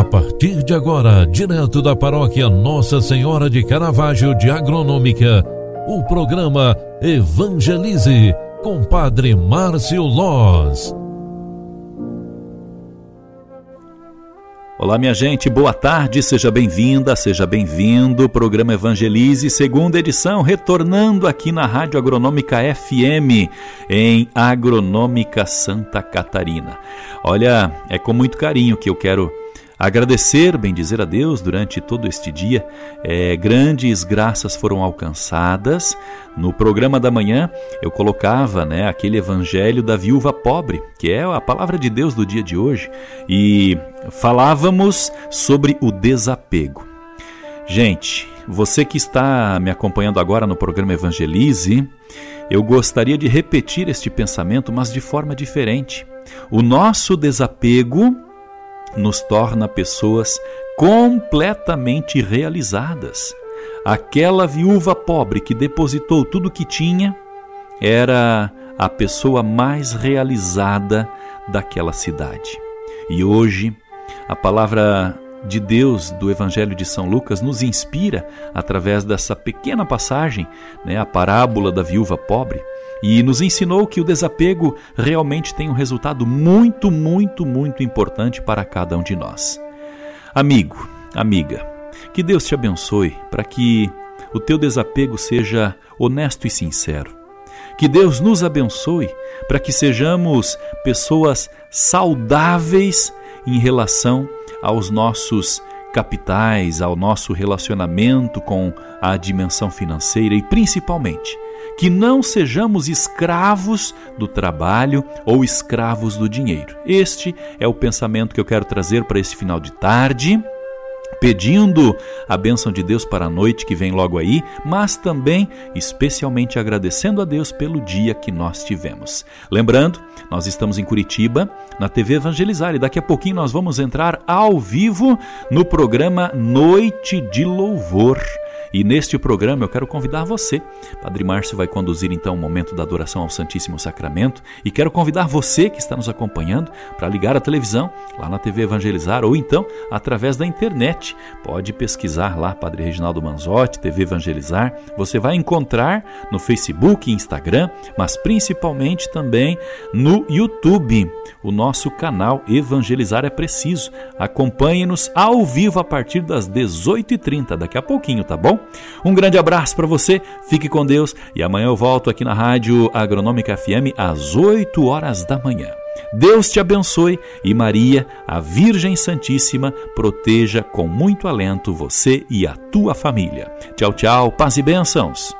A partir de agora, direto da paróquia Nossa Senhora de Caravaggio de Agronômica, o programa Evangelize com Padre Márcio Loz. Olá, minha gente, boa tarde, seja bem-vinda, seja bem-vindo. Programa Evangelize, segunda edição, retornando aqui na Rádio Agronômica FM, em Agronômica Santa Catarina. Olha, é com muito carinho que eu quero Agradecer, bem dizer a Deus durante todo este dia, é, grandes graças foram alcançadas. No programa da manhã eu colocava né, aquele evangelho da viúva pobre, que é a palavra de Deus do dia de hoje, e falávamos sobre o desapego. Gente, você que está me acompanhando agora no programa Evangelize, eu gostaria de repetir este pensamento, mas de forma diferente. O nosso desapego nos torna pessoas completamente realizadas. Aquela viúva pobre que depositou tudo o que tinha era a pessoa mais realizada daquela cidade. E hoje, a palavra de Deus do Evangelho de São Lucas nos inspira através dessa pequena passagem, né, a parábola da viúva pobre, e nos ensinou que o desapego realmente tem um resultado muito, muito, muito importante para cada um de nós. Amigo, amiga, que Deus te abençoe para que o teu desapego seja honesto e sincero. Que Deus nos abençoe para que sejamos pessoas saudáveis em relação aos nossos capitais, ao nosso relacionamento com a dimensão financeira e principalmente que não sejamos escravos do trabalho ou escravos do dinheiro. Este é o pensamento que eu quero trazer para esse final de tarde pedindo a bênção de Deus para a noite que vem logo aí, mas também especialmente agradecendo a Deus pelo dia que nós tivemos. Lembrando, nós estamos em Curitiba, na TV Evangelizar, e daqui a pouquinho nós vamos entrar ao vivo no programa Noite de Louvor. E neste programa eu quero convidar você. Padre Márcio vai conduzir então o momento da adoração ao Santíssimo Sacramento e quero convidar você que está nos acompanhando para ligar a televisão lá na TV Evangelizar ou então através da internet. Pode pesquisar lá Padre Reginaldo Manzotti, TV Evangelizar. Você vai encontrar no Facebook Instagram, mas principalmente também no YouTube, o nosso canal Evangelizar é Preciso. Acompanhe-nos ao vivo a partir das 18h30, daqui a pouquinho, tá Um grande abraço para você, fique com Deus e amanhã eu volto aqui na Rádio Agronômica FM às 8 horas da manhã. Deus te abençoe e Maria, a Virgem Santíssima, proteja com muito alento você e a tua família. Tchau, tchau, paz e bênçãos.